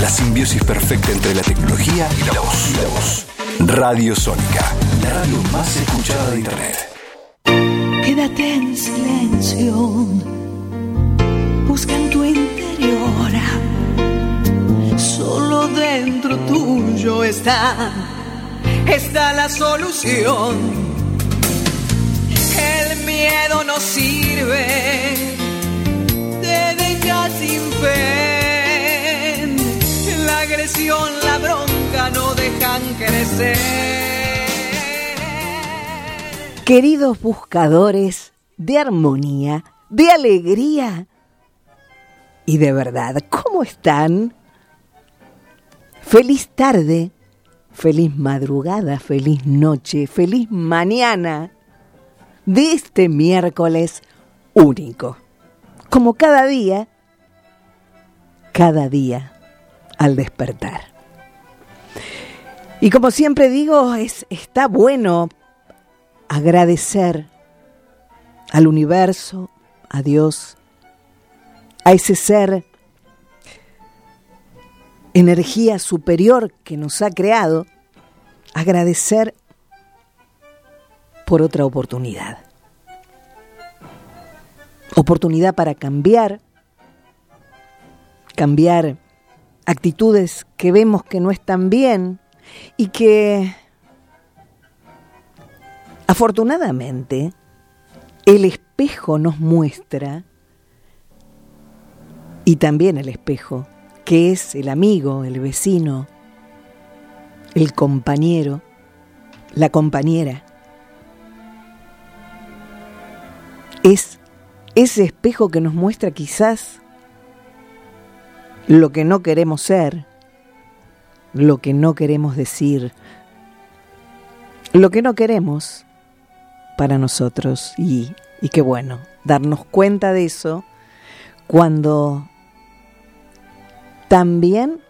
La simbiosis perfecta entre la tecnología y la voz. La voz. Radio Sónica, la radio más escuchada de Internet. Quédate en silencio. Busca en tu interior. Solo dentro tuyo está, está la solución. El miedo no sirve, te deja sin fe. La bronca no dejan crecer. Queridos buscadores de armonía, de alegría y de verdad, ¿cómo están? Feliz tarde, feliz madrugada, feliz noche, feliz mañana de este miércoles único. Como cada día, cada día al despertar. Y como siempre digo, es, está bueno agradecer al universo, a Dios, a ese ser, energía superior que nos ha creado, agradecer por otra oportunidad. Oportunidad para cambiar, cambiar actitudes que vemos que no están bien y que afortunadamente el espejo nos muestra y también el espejo, que es el amigo, el vecino, el compañero, la compañera. Es ese espejo que nos muestra quizás lo que no queremos ser, lo que no queremos decir, lo que no queremos para nosotros. Y, y qué bueno, darnos cuenta de eso cuando también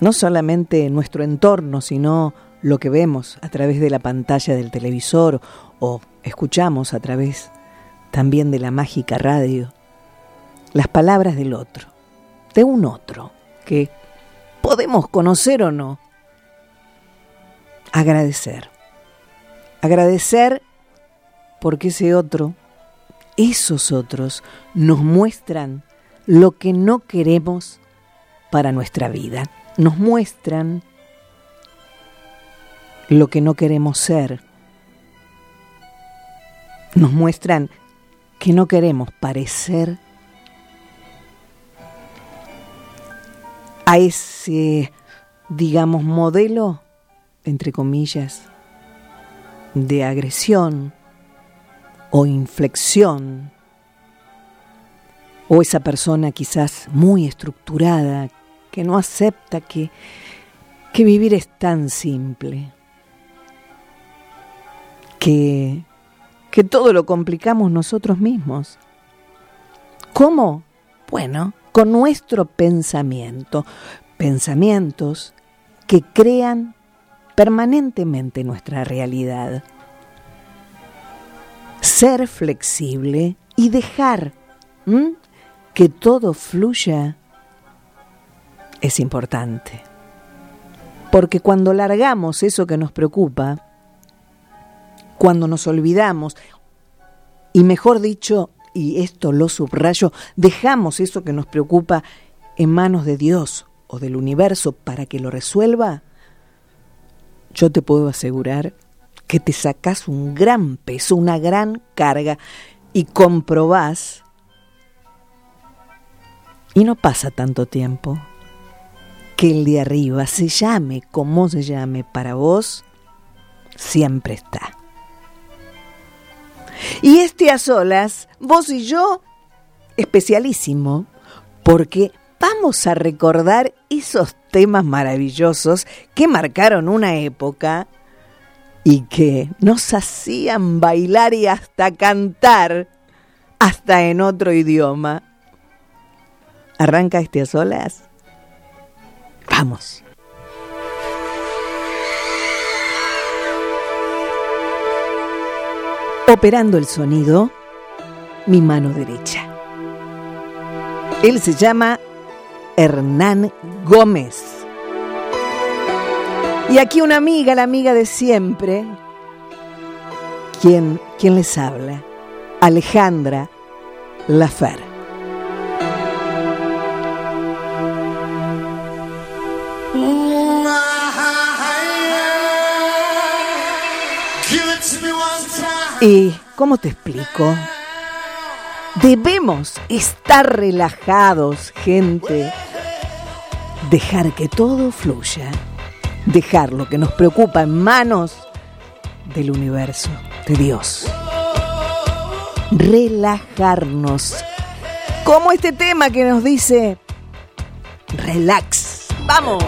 no solamente nuestro entorno, sino lo que vemos a través de la pantalla del televisor o escuchamos a través también de la mágica radio, las palabras del otro, de un otro que podemos conocer o no. Agradecer. Agradecer porque ese otro, esos otros, nos muestran lo que no queremos para nuestra vida. Nos muestran lo que no queremos ser. Nos muestran que no queremos parecer a ese, digamos, modelo, entre comillas, de agresión o inflexión, o esa persona quizás muy estructurada que no acepta que, que vivir es tan simple, que, que todo lo complicamos nosotros mismos. ¿Cómo? Bueno, con nuestro pensamiento, pensamientos que crean permanentemente nuestra realidad. Ser flexible y dejar que todo fluya es importante. Porque cuando largamos eso que nos preocupa, cuando nos olvidamos, y mejor dicho, y esto lo subrayo, dejamos eso que nos preocupa en manos de Dios o del universo para que lo resuelva, yo te puedo asegurar que te sacas un gran peso, una gran carga y comprobás, y no pasa tanto tiempo, que el de arriba se llame como se llame para vos, siempre está. Y este a solas, vos y yo, especialísimo, porque vamos a recordar esos temas maravillosos que marcaron una época y que nos hacían bailar y hasta cantar, hasta en otro idioma. ¿Arranca este a solas? Vamos. Operando el sonido, mi mano derecha. Él se llama Hernán Gómez. Y aquí una amiga, la amiga de siempre, ¿quién, quién les habla? Alejandra Lafer. ¿Y cómo te explico? Debemos estar relajados, gente. Dejar que todo fluya. Dejar lo que nos preocupa en manos del universo, de Dios. Relajarnos. Como este tema que nos dice, relax. Vamos.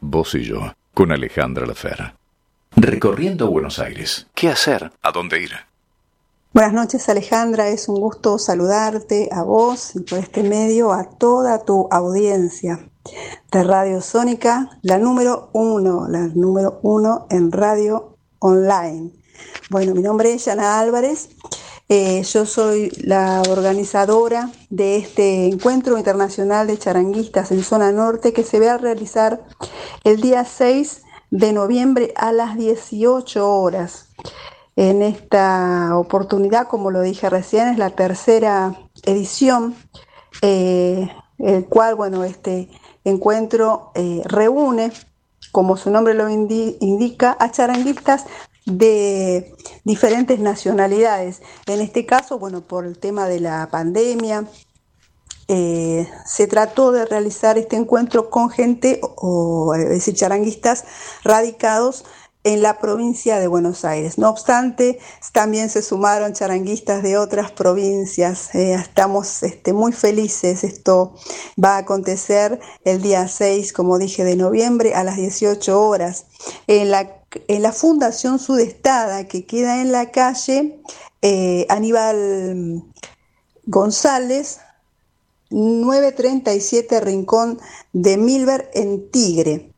Vos y yo, con Alejandra Lafera. Recorriendo Buenos Aires. ¿Qué hacer? ¿A dónde ir? Buenas noches Alejandra, es un gusto saludarte a vos y por este medio a toda tu audiencia de Radio Sónica, la número uno, la número uno en radio online. Bueno, mi nombre es Yana Álvarez eh, yo soy la organizadora de este encuentro internacional de charanguistas en zona norte que se va a realizar el día 6 de noviembre a las 18 horas. En esta oportunidad, como lo dije recién, es la tercera edición, eh, el cual, bueno, este encuentro eh, reúne, como su nombre lo indica, a charanguistas de diferentes nacionalidades. En este caso, bueno, por el tema de la pandemia, eh, se trató de realizar este encuentro con gente, o, es decir, charanguistas radicados en la provincia de Buenos Aires. No obstante, también se sumaron charanguistas de otras provincias. Eh, estamos este, muy felices. Esto va a acontecer el día 6, como dije, de noviembre a las 18 horas en la, en la Fundación Sudestada que queda en la calle eh, Aníbal González, 937 Rincón de Milver en Tigre.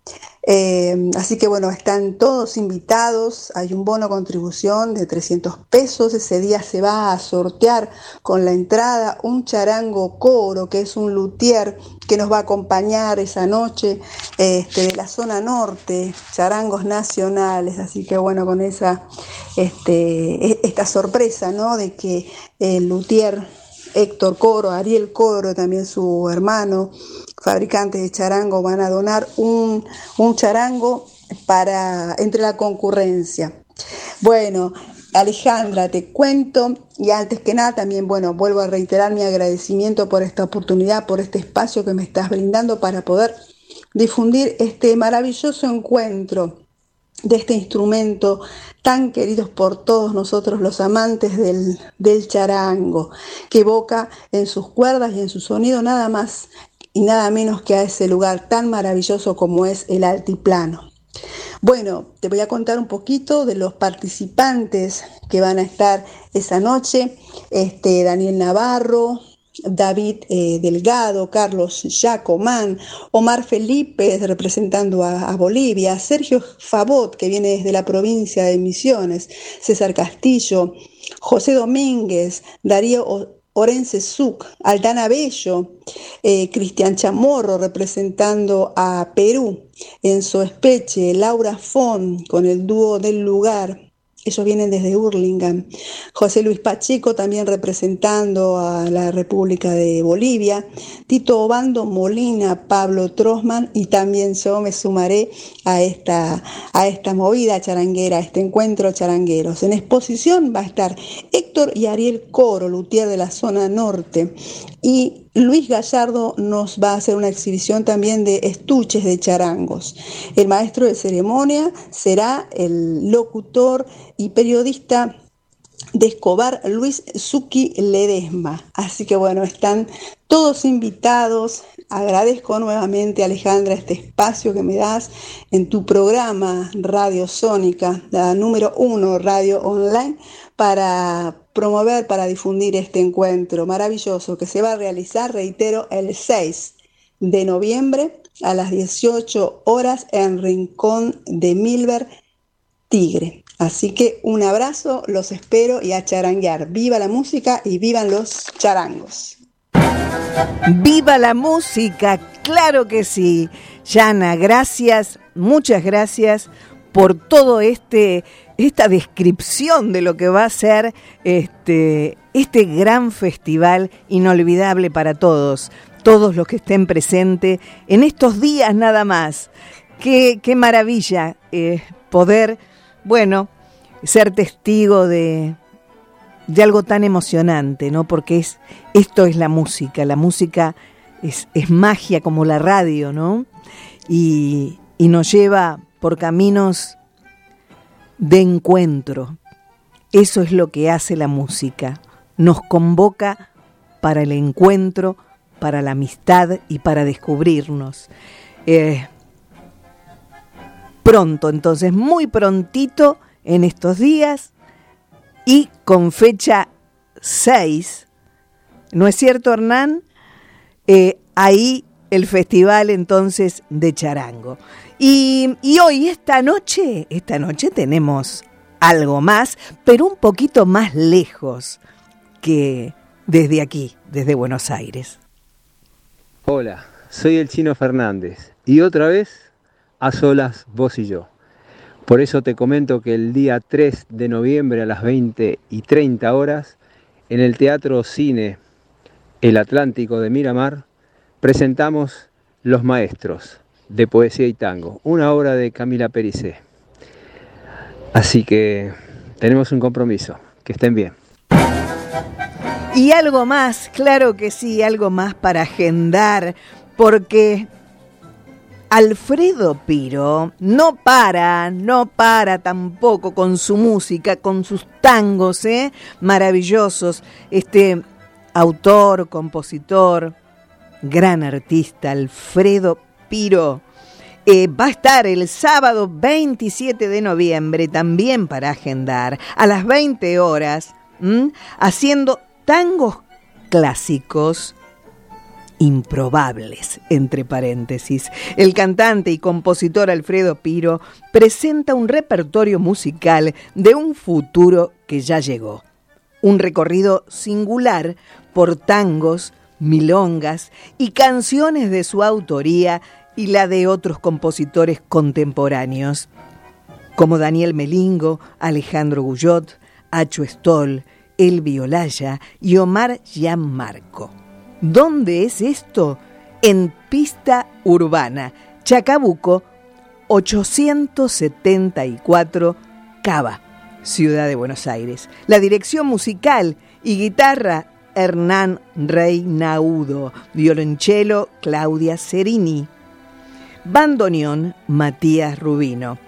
Eh, así que bueno, están todos invitados, hay un bono contribución de 300 pesos, ese día se va a sortear con la entrada un charango coro, que es un luthier que nos va a acompañar esa noche este, de la zona norte, charangos nacionales, así que bueno, con esa, este, e, esta sorpresa, ¿no? De que el luthier Héctor Coro, Ariel Coro, también su hermano, fabricantes de charango, van a donar un, charango para entre la concurrencia. Bueno, Alejandra, te cuento y antes que nada también, bueno, vuelvo a reiterar mi agradecimiento por esta oportunidad, por este espacio que me estás brindando para poder difundir este maravilloso encuentro de este instrumento tan querido por todos nosotros los amantes del, del charango, que evoca en sus cuerdas y en su sonido nada más y nada menos que a ese lugar tan maravilloso como es el altiplano. Bueno, te voy a contar un poquito de los participantes que van a estar esa noche. Este, Daniel Navarro, David eh, Delgado, Carlos Jacomán, Omar Felipe representando a, Bolivia, Sergio Favot, que viene desde la provincia de Misiones, César Castillo, José Domínguez, Darío Orense Suc, Aldana Bello, eh, Cristian Chamorro representando a Perú, Enzo Espeche, Laura Fon con el dúo del lugar, ellos vienen desde Hurlingham. José Luis Pacheco también representando a la República de Bolivia. Tito Obando Molina, Pablo Trosman y también yo me sumaré a esta, a esta movida charanguera, a este encuentro charangueros. En exposición va a estar Héctor y Ariel Coro, luthier de la zona norte. Y Luis Gallardo nos va a hacer una exhibición también de estuches de charangos. El maestro de ceremonia será el locutor y periodista de Escobar Luis Zuki Ledesma. Así que bueno, están todos invitados. Agradezco nuevamente, Alejandra, este espacio que me das en tu programa Radio Sónica, la número uno Radio Online, para promover, para difundir este encuentro maravilloso que se va a realizar, reitero, el 6 de noviembre a las 18 horas en Rincón de Milver, Tigre. Así que un abrazo, los espero y a charanguear. Viva la música y vivan los charangos. Viva la música, claro que sí. Yana, gracias, muchas gracias por todo este esta descripción de lo que va a ser este, este gran festival inolvidable para todos, todos los que estén presentes en estos días nada más. Qué, qué maravilla eh, poder, bueno, ser testigo de, de algo tan emocionante, ¿no? Porque es, esto es la música, la música es, es magia como la radio, ¿no? Y, y nos lleva por caminos de encuentro. Eso es lo que hace la música. Nos convoca para el encuentro, para la amistad y para descubrirnos. Eh, pronto, entonces, muy prontito en estos días y con fecha 6. ¿No es cierto, Hernán? Eh, ahí el festival entonces de charango. Y, hoy, esta noche, esta noche tenemos algo más, pero un poquito más lejos que desde aquí, desde Buenos Aires. Hola, soy el chino Fernández y otra vez a solas vos y yo. Por eso te comento que el día 3 de noviembre a las 20 y 30 horas, en el Teatro Cine El Atlántico de Miramar, presentamos Los Maestros, de poesía y tango, una obra de Camila Pericé. Así que tenemos un compromiso. Que estén bien. Y algo más, claro que sí, algo más para agendar, porque Alfredo Piro no para, no para tampoco con su música, con sus tangos, ¿eh? maravillosos. Este autor, compositor, gran artista, Alfredo Piro. Eh, va a estar el sábado 27 de noviembre también para agendar a las 20 horas haciendo tangos clásicos improbables, entre paréntesis. El cantante y compositor Alfredo Piro presenta un repertorio musical de un futuro que ya llegó. Un recorrido singular por tangos, milongas y canciones de su autoría y la de otros compositores contemporáneos, como Daniel Melingo, Alejandro Guyot, Acho Stoll, Elvi Olaya y Omar Gianmarco. ¿Dónde es esto? En Pista Urbana, Chacabuco, 874 Cava, Ciudad de Buenos Aires. La dirección musical y guitarra, Hernán Reynaudo. Violonchelo, Claudia Cerini. Bandoneón, Matías Rubino.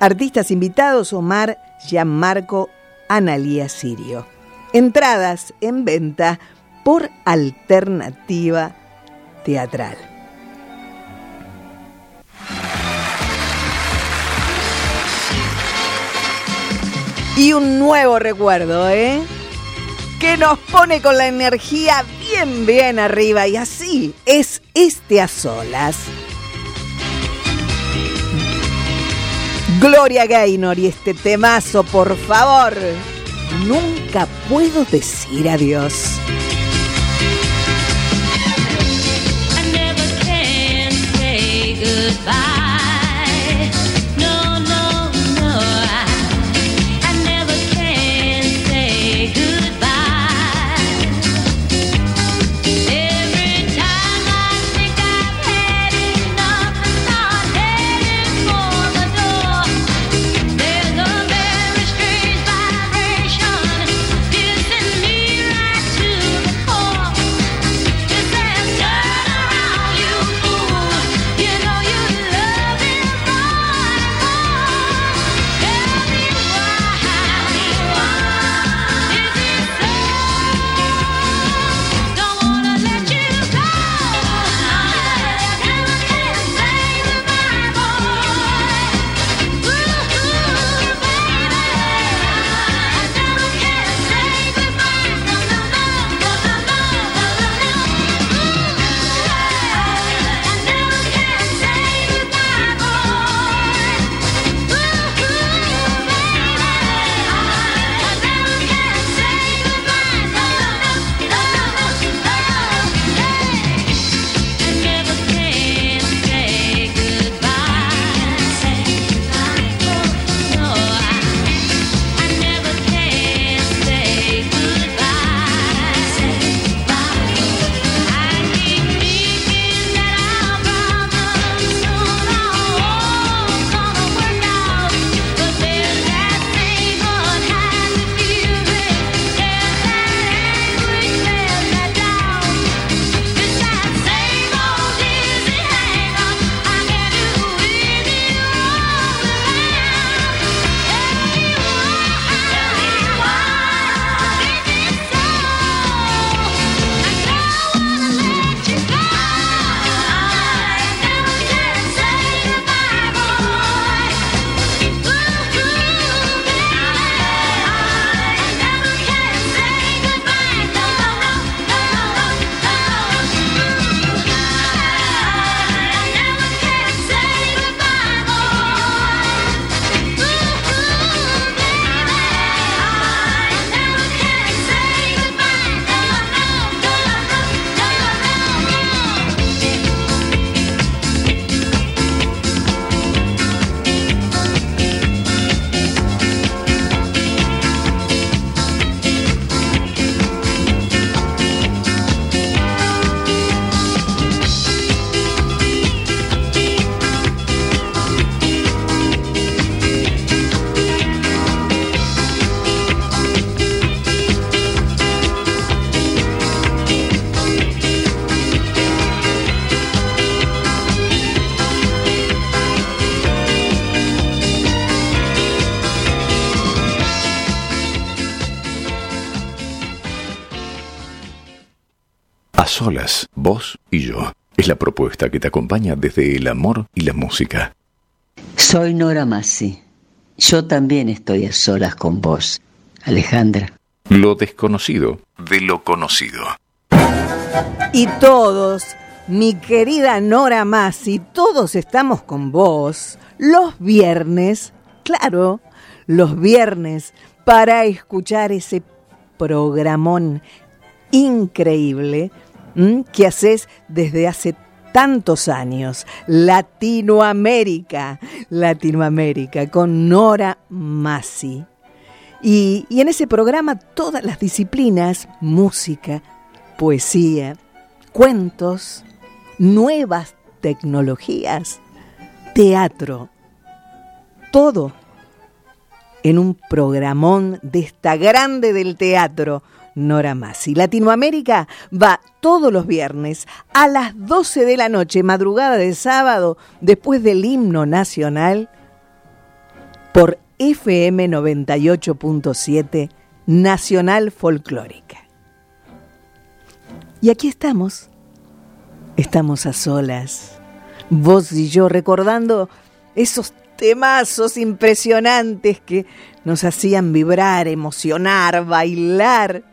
Artistas invitados, Omar Gianmarco Analía Sirio. Entradas en venta por alternativa teatral. Y un nuevo recuerdo, ¿eh? que nos pone con la energía bien, bien arriba. Y así es este a solas. Gloria Gaynor y este temazo, por favor. Nunca puedo decir adiós. I never can say goodbye. Y yo. Es la propuesta que te acompaña desde el amor y la música. Soy Nora Massi. Yo también estoy a solas con vos, Alejandra. Lo desconocido de lo conocido. Y todos, mi querida Nora Massi, todos estamos con vos los viernes, claro, los viernes, para escuchar ese programón increíble que haces desde hace tantos años. Latinoamérica, Latinoamérica, con Nora Massi. Y, y, en ese programa todas las disciplinas, música, poesía, cuentos, nuevas tecnologías, teatro, todo en un programón de esta grande del teatro, Nora Masi. Latinoamérica va todos los viernes a las 12 de la noche, madrugada de sábado, después del himno nacional, por FM 98.7 Nacional Folclórica. Y aquí estamos, estamos a solas, vos y yo, recordando esos temazos impresionantes que nos hacían vibrar, emocionar, bailar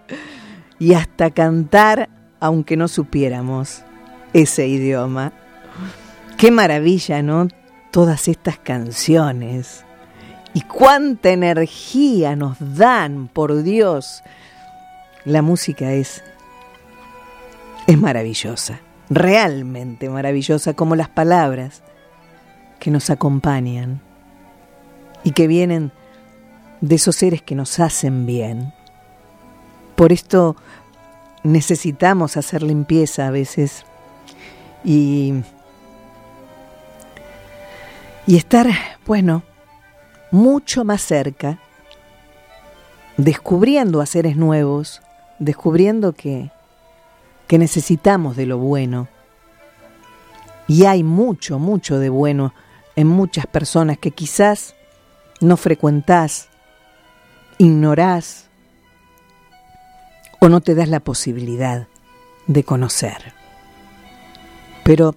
y hasta cantar aunque no supiéramos ese idioma. Qué maravilla, ¿no? Todas estas canciones. Y cuánta energía nos dan, por Dios. La música es es maravillosa, realmente maravillosa como las palabras que nos acompañan y que vienen de esos seres que nos hacen bien. Por esto necesitamos hacer limpieza a veces y, y estar, bueno, mucho más cerca, descubriendo a seres nuevos, descubriendo que, que necesitamos de lo bueno. Y hay mucho, mucho de bueno en muchas personas que quizás no frecuentás, ignorás no te das la posibilidad de conocer. Pero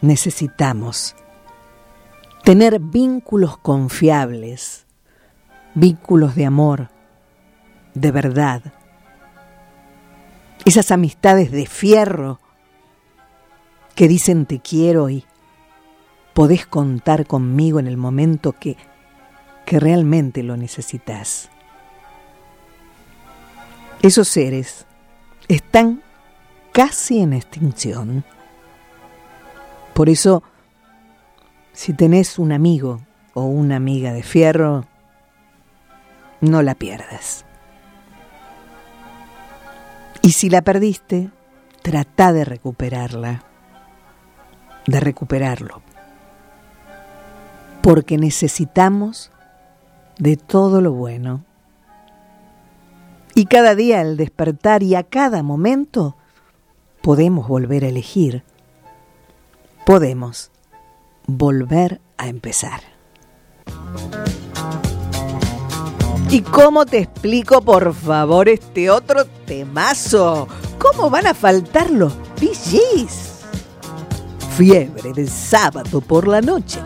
necesitamos tener vínculos confiables, vínculos de amor, de verdad, esas amistades de fierro que dicen te quiero y podés contar conmigo en el momento que, que realmente lo necesitas. Esos seres están casi en extinción. Por eso, si tenés un amigo o una amiga de fierro, no la pierdas. Y si la perdiste, trata de recuperarla, de recuperarlo porque necesitamos de todo lo bueno. Y cada día al despertar y a cada momento podemos volver a elegir, podemos volver a empezar. ¿Y cómo te explico, por favor, este otro temazo? ¿Cómo van a faltar los VGs? Fiebre de sábado por la noche.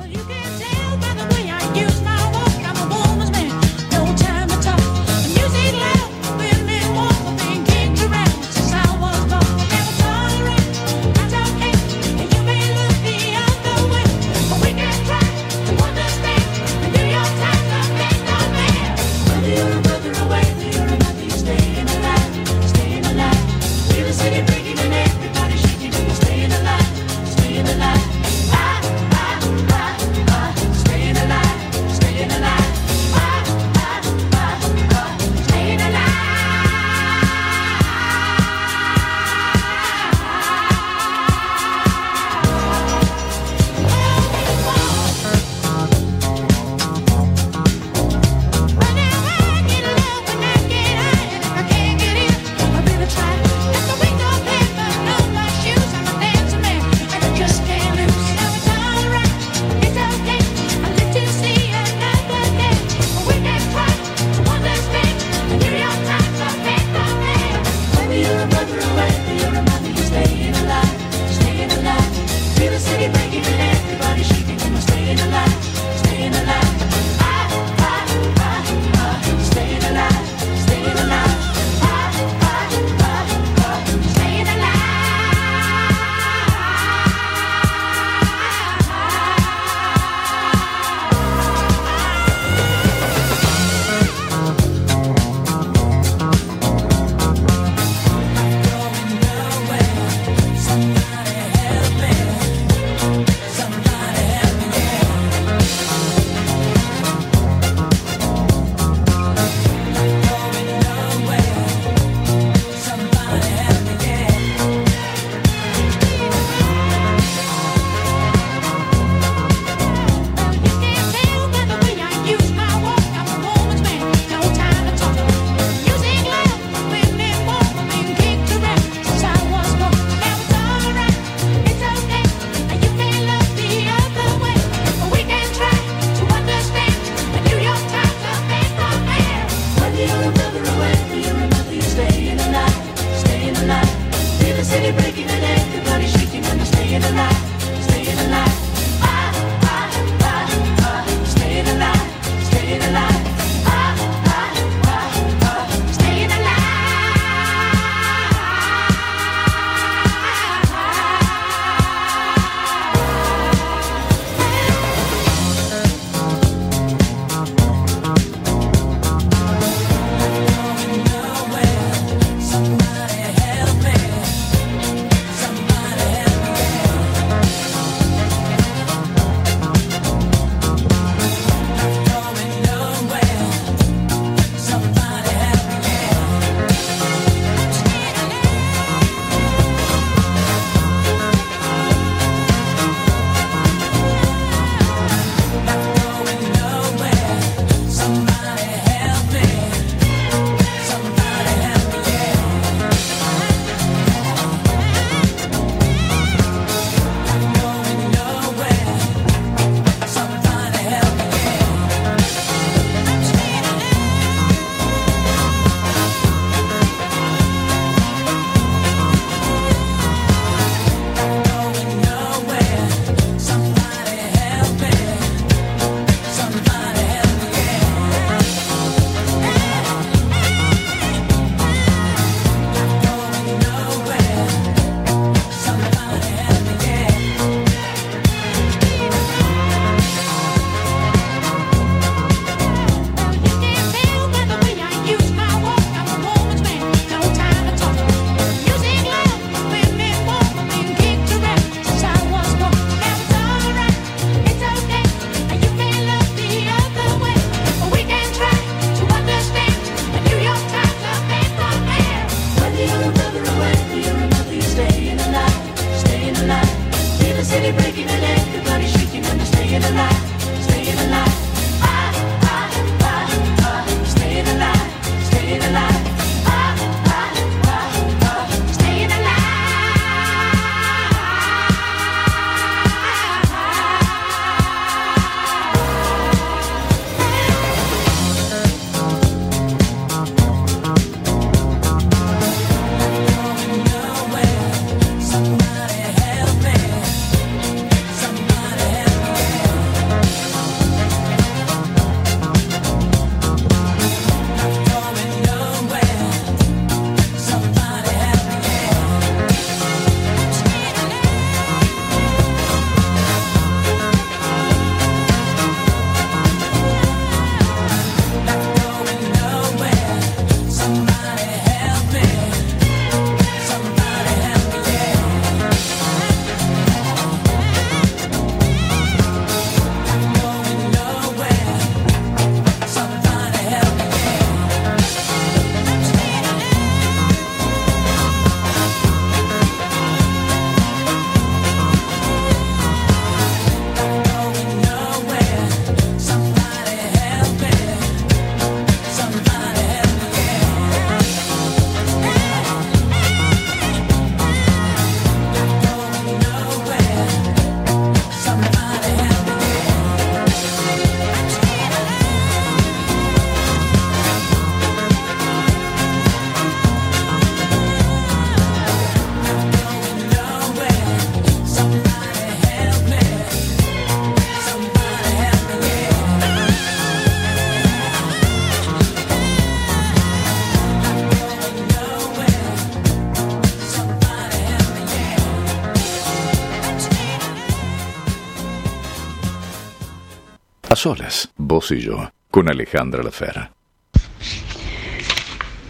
Solas, vos y yo, con Alejandra Lafera.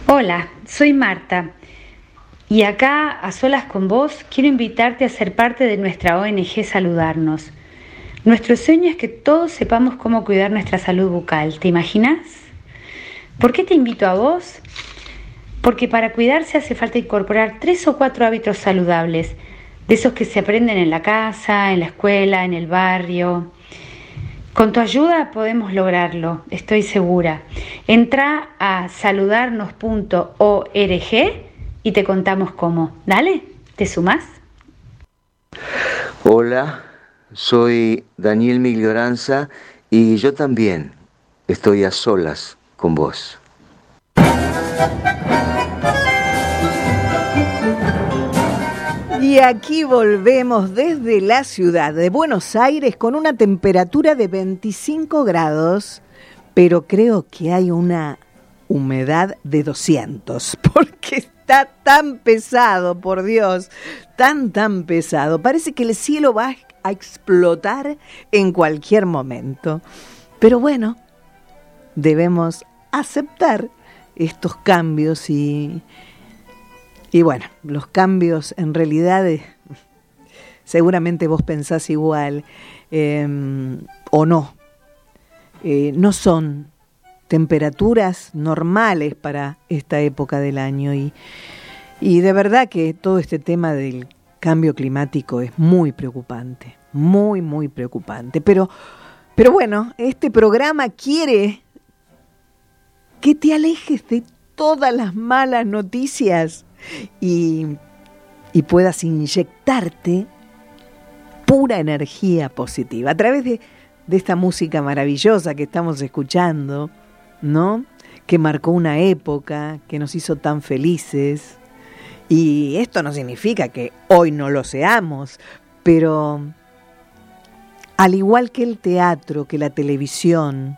Hola, soy Marta. Y acá, a solas con vos, quiero invitarte a ser parte de nuestra ONG Saludarnos. Nuestro sueño es que todos sepamos cómo cuidar nuestra salud bucal. ¿Te imaginas? ¿Por qué te invito a vos? Porque para cuidarse hace falta incorporar tres o cuatro hábitos saludables, de esos que se aprenden en la casa, en la escuela, en el barrio. Con tu ayuda podemos lograrlo, estoy segura. Entra a saludarnos.org y te contamos cómo. Dale, ¿te sumas? Hola, soy Daniel Miglioranza y yo también estoy a solas con vos. Y aquí volvemos desde la ciudad de Buenos Aires con una temperatura de 25 grados, pero creo que hay una humedad de 200, porque está tan pesado, por Dios, tan, tan pesado. Parece que el cielo va a explotar en cualquier momento. Pero bueno, debemos aceptar estos cambios y, y bueno, los cambios en realidad, seguramente vos pensás igual em, o no, eh, no son temperaturas normales para esta época del año y, y de verdad que todo este tema del cambio climático es muy preocupante, muy, muy preocupante. Pero, pero bueno, este programa quiere que te alejes de todas las malas noticias y, y puedas inyectarte pura energía positiva a través de, de esta música maravillosa que estamos escuchando ¿no? Que marcó una época, que nos hizo tan felices. Y esto no significa que hoy no lo seamos, pero al igual que el teatro, que la televisión,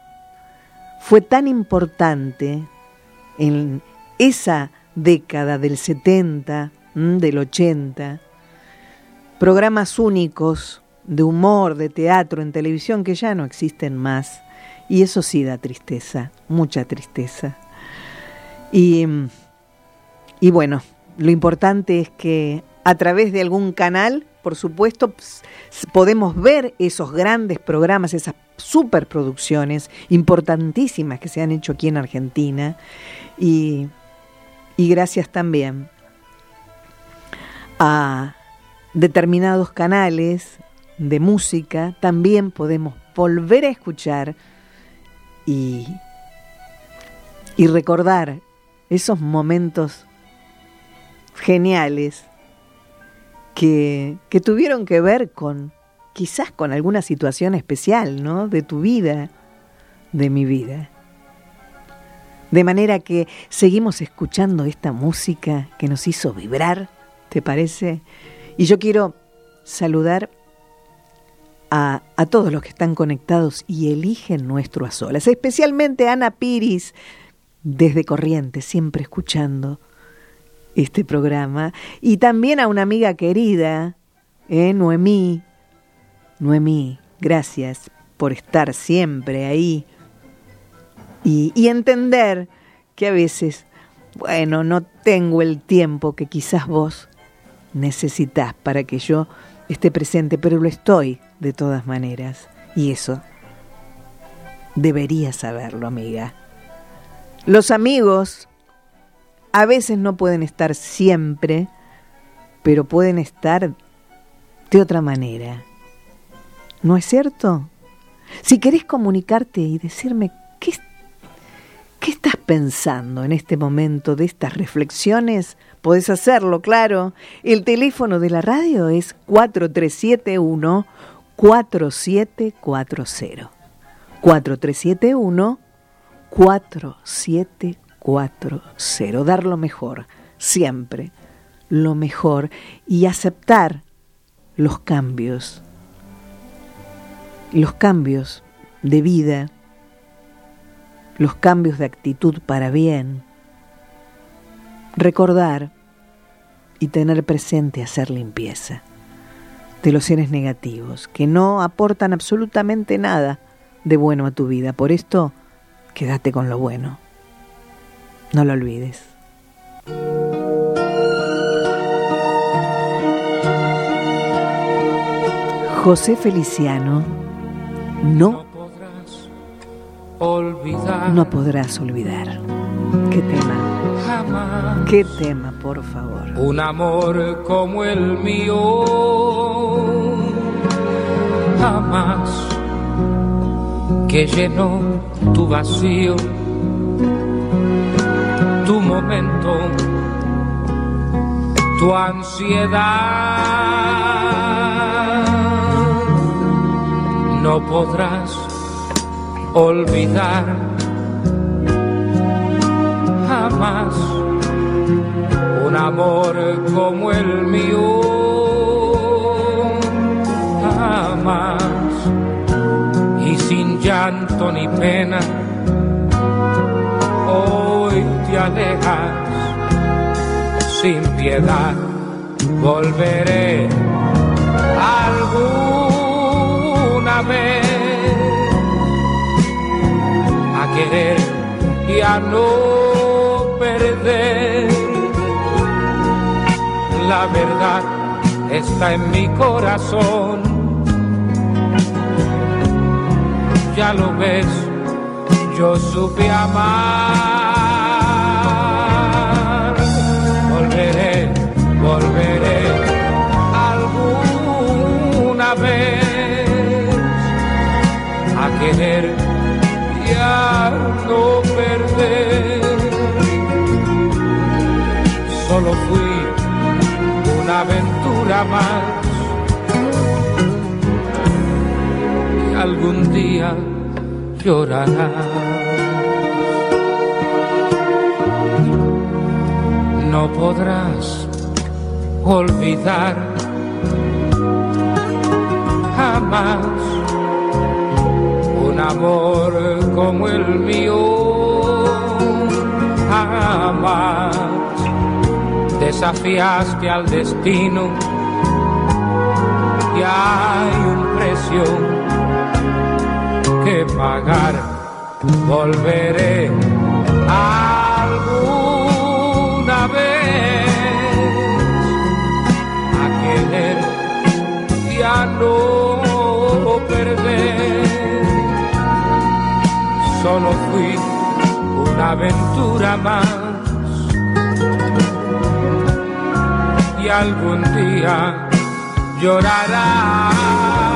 fue tan importante en esa década del 70, del 80, programas únicos de humor, de teatro en televisión que ya no existen más y eso sí da tristeza, mucha tristeza. Y, y bueno, lo importante es que a través de algún canal, por supuesto, podemos ver esos grandes programas, esas superproducciones importantísimas que se han hecho aquí en Argentina. Y, y gracias también a determinados canales de música, también podemos volver a escuchar y, recordar esos momentos geniales que, que, tuvieron que ver con quizás con alguna situación especial, ¿no? De tu vida, de mi vida. De manera que seguimos escuchando esta música que nos hizo vibrar, ¿te parece? Y yo quiero saludar a, todos los que están conectados y eligen nuestro a solas, especialmente a Ana Piris, desde Corrientes, siempre escuchando este programa, y también a una amiga querida, ¿eh? Noemí. Noemí, gracias por estar siempre ahí y, entender que a veces, bueno, no tengo el tiempo que quizás vos necesitas para que yo esté presente, pero lo estoy de todas maneras. Y eso deberías saberlo, amiga. Los amigos a veces no pueden estar siempre, pero pueden estar de otra manera. ¿No es cierto? Si querés comunicarte y decirme qué, qué estás pensando en este momento de estas reflexiones, podés hacerlo, claro. El teléfono de la radio es 4371 4740. 4371 4740. Dar lo mejor, siempre lo mejor y aceptar los cambios. Los cambios de vida, los cambios de actitud para bien. Recordar y tener presente hacer limpieza de los seres negativos, que no aportan absolutamente nada de bueno a tu vida. Por esto, quédate con lo bueno. No lo olvides. José Feliciano, no, olvidar. no podrás olvidar. ¿Qué tema? Jamás. ¿Qué tema, por favor? Un amor como el mío. Jamás que llenó tu vacío, tu momento, tu ansiedad. No podrás olvidar jamás un amor como el mío. Jamás y sin llanto ni pena, hoy te alejas sin piedad. Volveré alguna vez querer y a no perder. La verdad está en mi corazón. Ya lo ves, yo supe amar. Aventura más y algún día llorarás. No podrás olvidar jamás un amor como el mío. Jamás desafiaste al destino y hay un precio que pagar. Volveré alguna vez a querer y a no perder. Solo fui una aventura más algún día llorarás.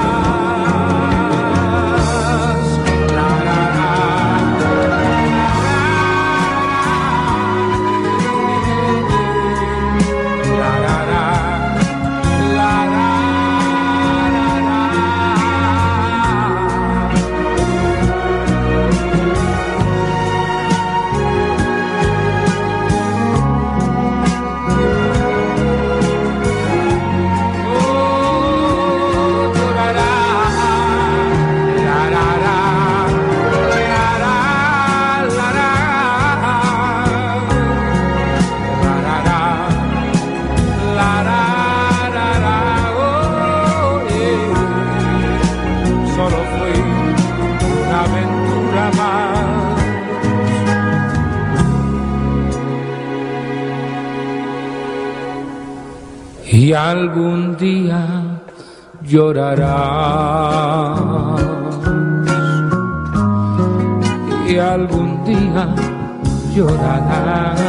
Algún día llorarás. Y algún día llorarás.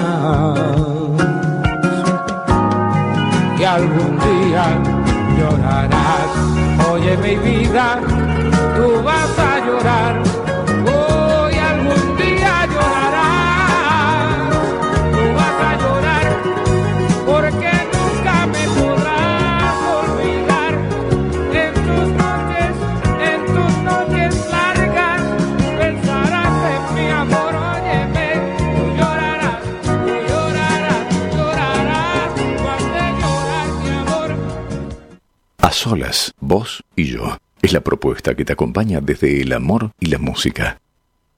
Y algún día llorarás. Oye mi vida, solas, vos y yo. Es la propuesta que te acompaña desde el amor y la música.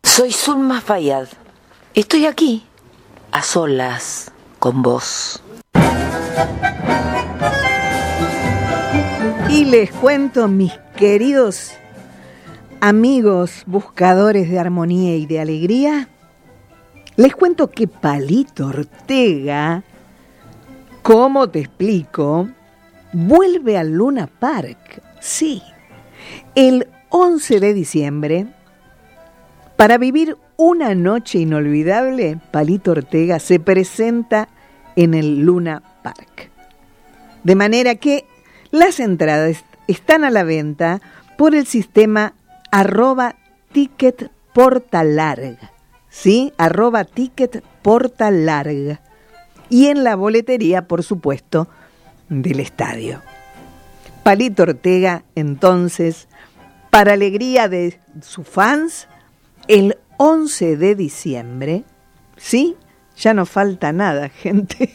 Soy Zulma Fayad. Estoy aquí, a solas, con vos. Y les cuento, mis queridos Amigos buscadores de armonía y de alegría, les cuento que Palito Ortega, ¿cómo te explico? Vuelve al Luna Park, sí, el 11 de diciembre, para vivir una noche inolvidable, Palito Ortega se presenta en el Luna Park. De manera que las entradas están a la venta por el sistema arroba ticket portalarga, ¿sí? Arroba ticket portalarga. Y en la boletería, por supuesto, del estadio. Palito Ortega, entonces, para alegría de sus fans, el 11 de diciembre, ¿sí? Ya no falta nada, gente.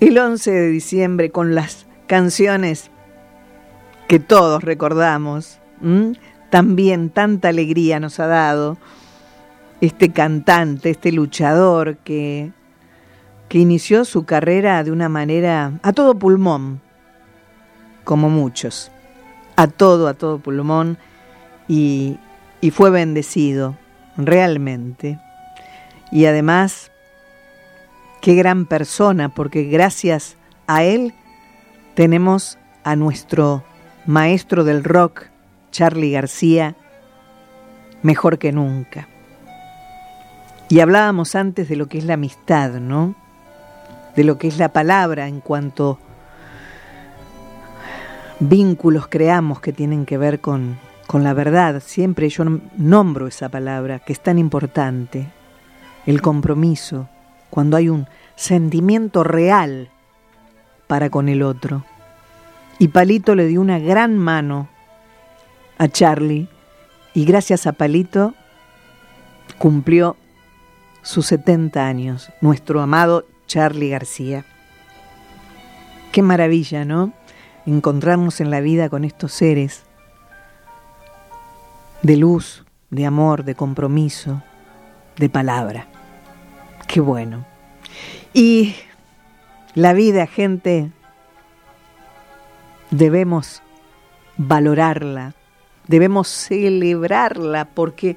El 11 de diciembre con las canciones que todos recordamos. También tanta alegría nos ha dado este cantante, este luchador que, que inició su carrera de una manera a todo pulmón, como muchos, a todo, a todo pulmón, y, y fue bendecido, realmente. Y además, qué gran persona, porque gracias a él tenemos a nuestro maestro del rock, Charlie García, mejor que nunca. Y hablábamos antes de lo que es la amistad, ¿no? De lo que es la palabra en cuanto vínculos creamos que tienen que ver con, con la verdad. Siempre yo nombro esa palabra, que es tan importante. El compromiso, cuando hay un sentimiento real para con el otro. Y Palito le dio una gran mano a Charlie y gracias a Palito cumplió sus 70 años, nuestro amado Charlie García. Qué maravilla, ¿no? Encontrarnos en la vida con estos seres de luz, de amor, de compromiso, de palabra. Qué bueno. Y la vida, gente, debemos valorarla, debemos celebrarla, porque,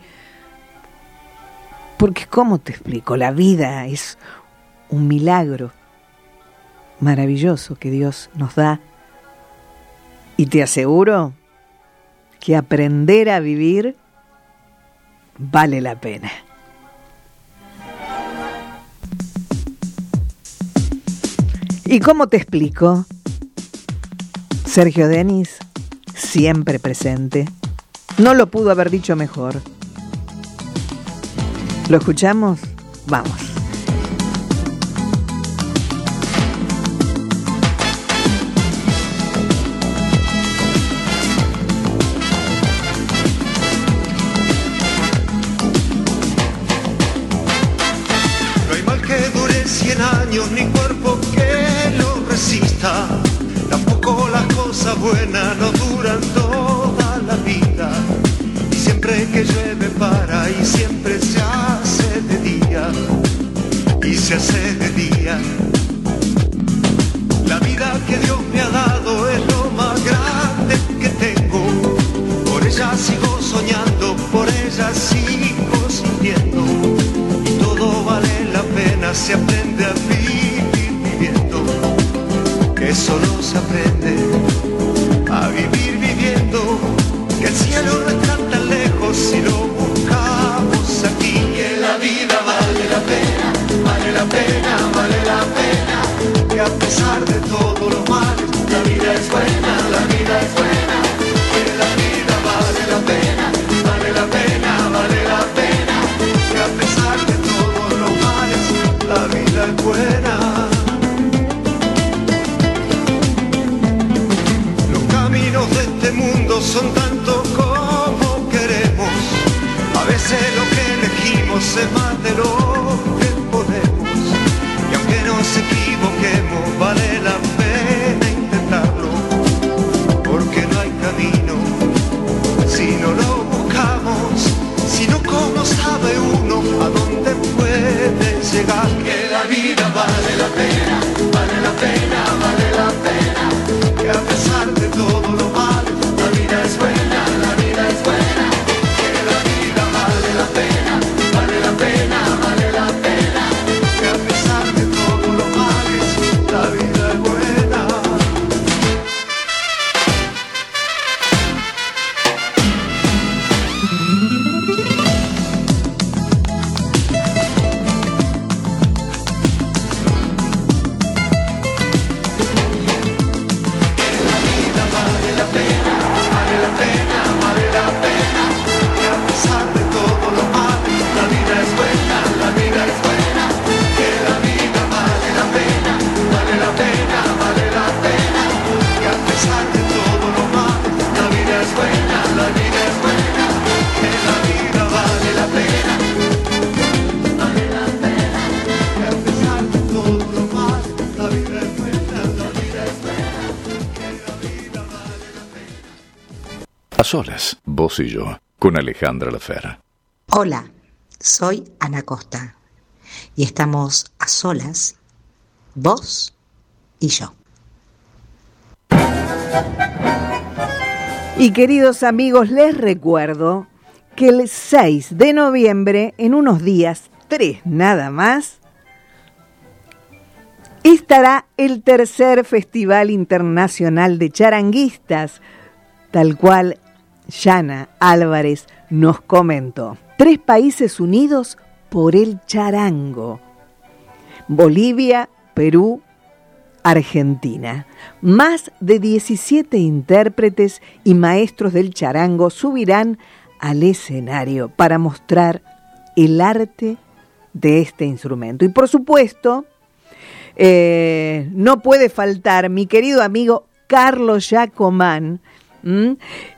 porque, ¿cómo te explico? La vida es un milagro maravilloso que Dios nos da. Y te aseguro que aprender a vivir vale la pena. ¿Y cómo te explico? Sergio Denis, siempre presente. No lo pudo haber dicho mejor. ¿Lo escuchamos? Vamos. Y se día. Solas, vos y yo, con Alejandra Lafera. Hola, soy Ana Costa y estamos a solas, vos y yo. Y queridos amigos, les recuerdo que el 6 de noviembre, en unos días, tres nada más, estará el tercer Festival Internacional de Charanguistas, tal cual Yana Álvarez nos comentó. Tres países unidos por el charango. Bolivia, Perú, Argentina. Más de 17 intérpretes y maestros del charango subirán al escenario para mostrar el arte de este instrumento. Y por supuesto, eh, no puede faltar mi querido amigo Carlos Yacomán,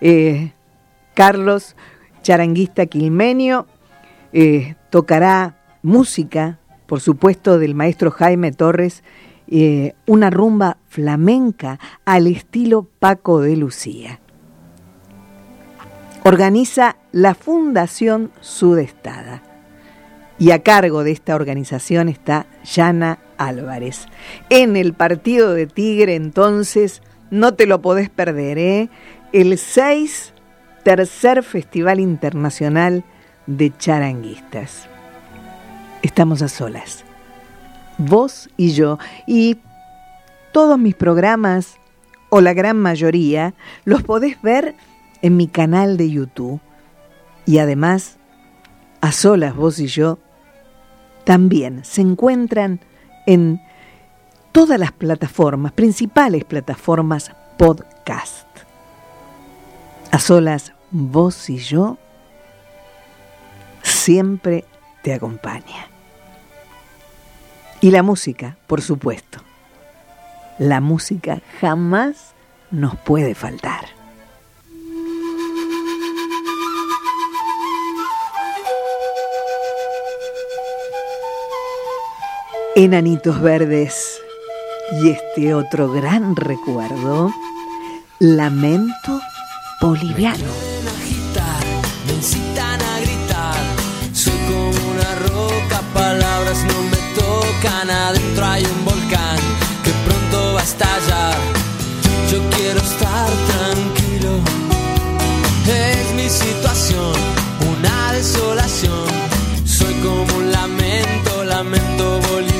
eh, Carlos, charanguista quilmenio, eh, tocará música, por supuesto, del maestro Jaime Torres, una rumba flamenca al estilo Paco de Lucía. Organiza la Fundación Sudestada y a cargo de esta organización está Yana Álvarez. En el partido de Tigre, entonces, no te lo podés perder, ¿eh? El 6, tercer Festival Internacional de Charanguistas. Estamos a solas, vos y yo, y todos mis programas, o la gran mayoría, los podés ver en mi canal de YouTube. Y además, a solas vos y yo, también se encuentran en todas las plataformas, principales plataformas podcast. A solas, vos y yo siempre te acompaña. Y la música, por supuesto. La música jamás nos puede faltar. Enanitos Verdes. Y este otro gran recuerdo, Lamento Boliviano. Me incitan a gritar, soy como una roca, palabras no me tocan, adentro hay un volcán que pronto va a estallar. Yo quiero estar tranquilo, es mi situación, una desolación, soy como un lamento, lamento boliviano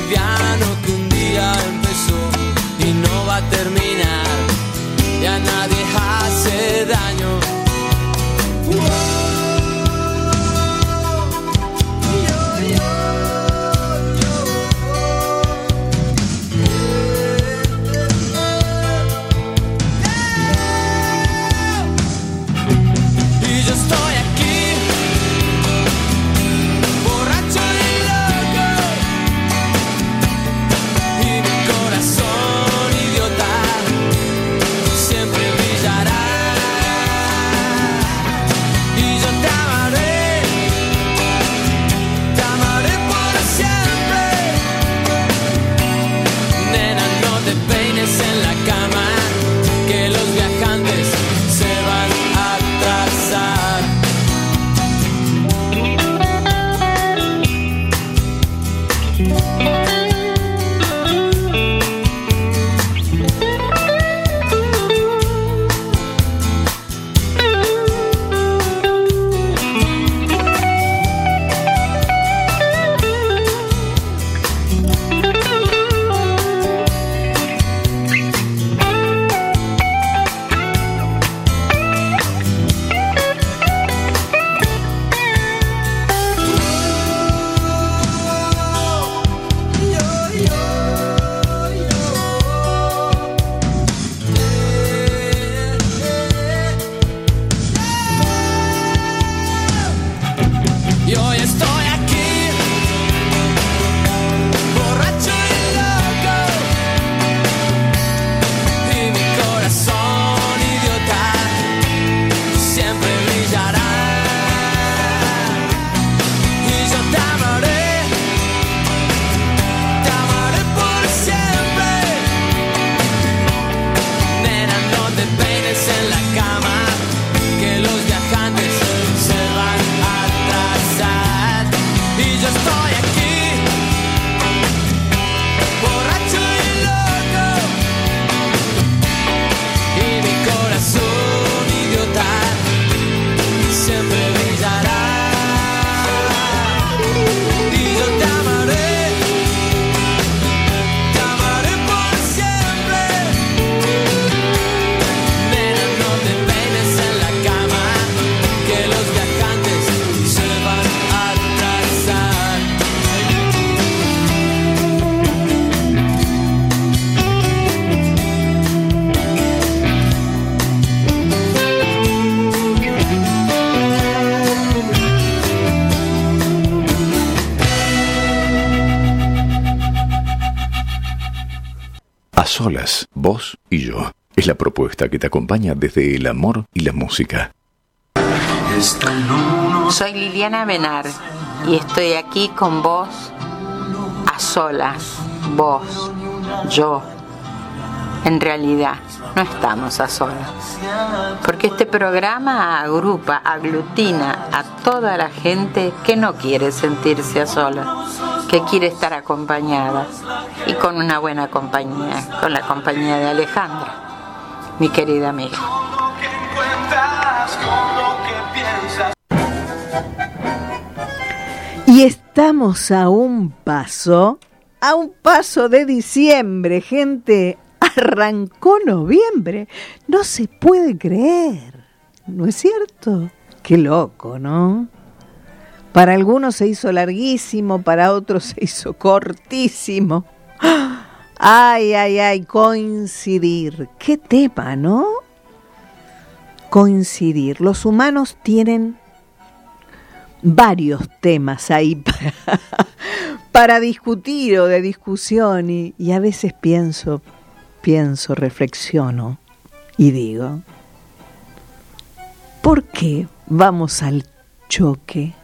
y yo. Es la propuesta que te acompaña desde el amor y la música. Soy Liliana Benar y estoy aquí con vos a solas, vos, yo. En realidad, no estamos a solas, porque este programa agrupa, aglutina a toda la gente que no quiere sentirse a solas, que quiere estar acompañada y con una buena compañía, con la compañía de Alejandra, mi querida amiga. Y estamos a un paso, a un paso de diciembre, gente. Arrancó noviembre. No se puede creer. ¿No es cierto? Qué loco, ¿no? Para algunos se hizo larguísimo, para otros se hizo cortísimo. Ay, ay, ay, coincidir. Qué tema, ¿no? Coincidir. Los humanos tienen varios temas ahí para, para discutir o de discusión y, y a veces pienso, pienso, reflexiono y digo, ¿por qué vamos al choque?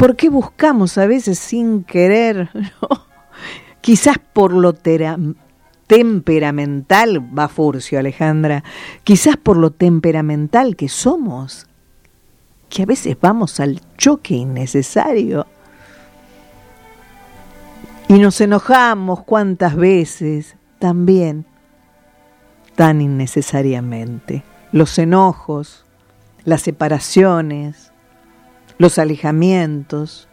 ¿Por qué buscamos a veces sin querer? Quizás por lo temperamental, va Furcio Alejandra, quizás por lo temperamental que somos, que a veces vamos al choque innecesario. Y nos enojamos cuántas veces también, tan innecesariamente. Los enojos, las separaciones, los alejamientos.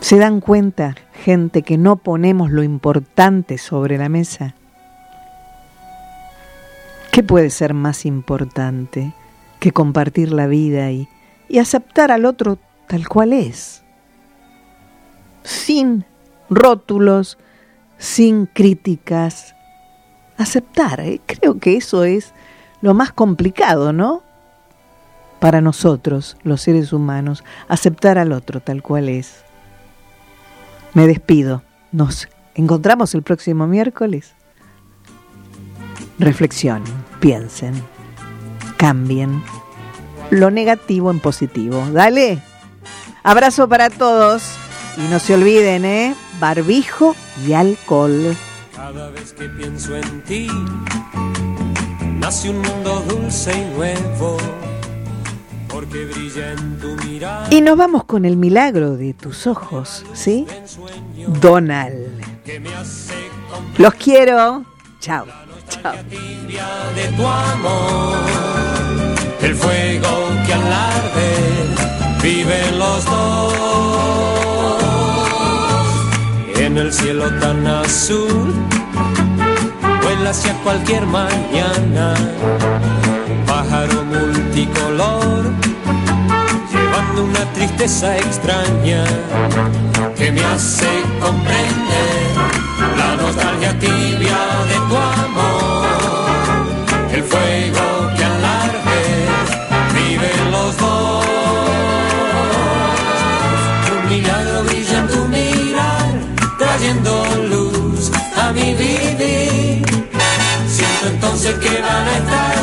¿Se dan cuenta, gente, que no ponemos lo importante sobre la mesa? ¿Qué puede ser más importante que compartir la vida y, y aceptar al otro tal cual es? Sin rótulos, sin críticas. Aceptar, ¿eh? creo que eso es lo más complicado, ¿no? Para nosotros, los seres humanos, aceptar al otro tal cual es. Me despido. Nos encontramos el próximo miércoles. Reflexionen, piensen, cambien lo negativo en positivo. Dale. Abrazo para todos. Y no se olviden, ¿eh? Barbijo y alcohol. Cada vez que pienso en ti, nace un mundo dulce y nuevo, porque brilla en tu mirada. Y nos vamos con el milagro de tus ojos, ¿sí? Donald. Los quiero. Chao. Chao. de tu amor, el fuego que al arder viven los dos. En el cielo tan azul, vuela hacia cualquier mañana, un pájaro multicolor, una tristeza extraña que me hace comprender la nostalgia tibia de tu amor, el fuego que al arder viven los dos. Un milagro brilla en tu mirar, trayendo luz a mi vivir. Siento entonces que van a estar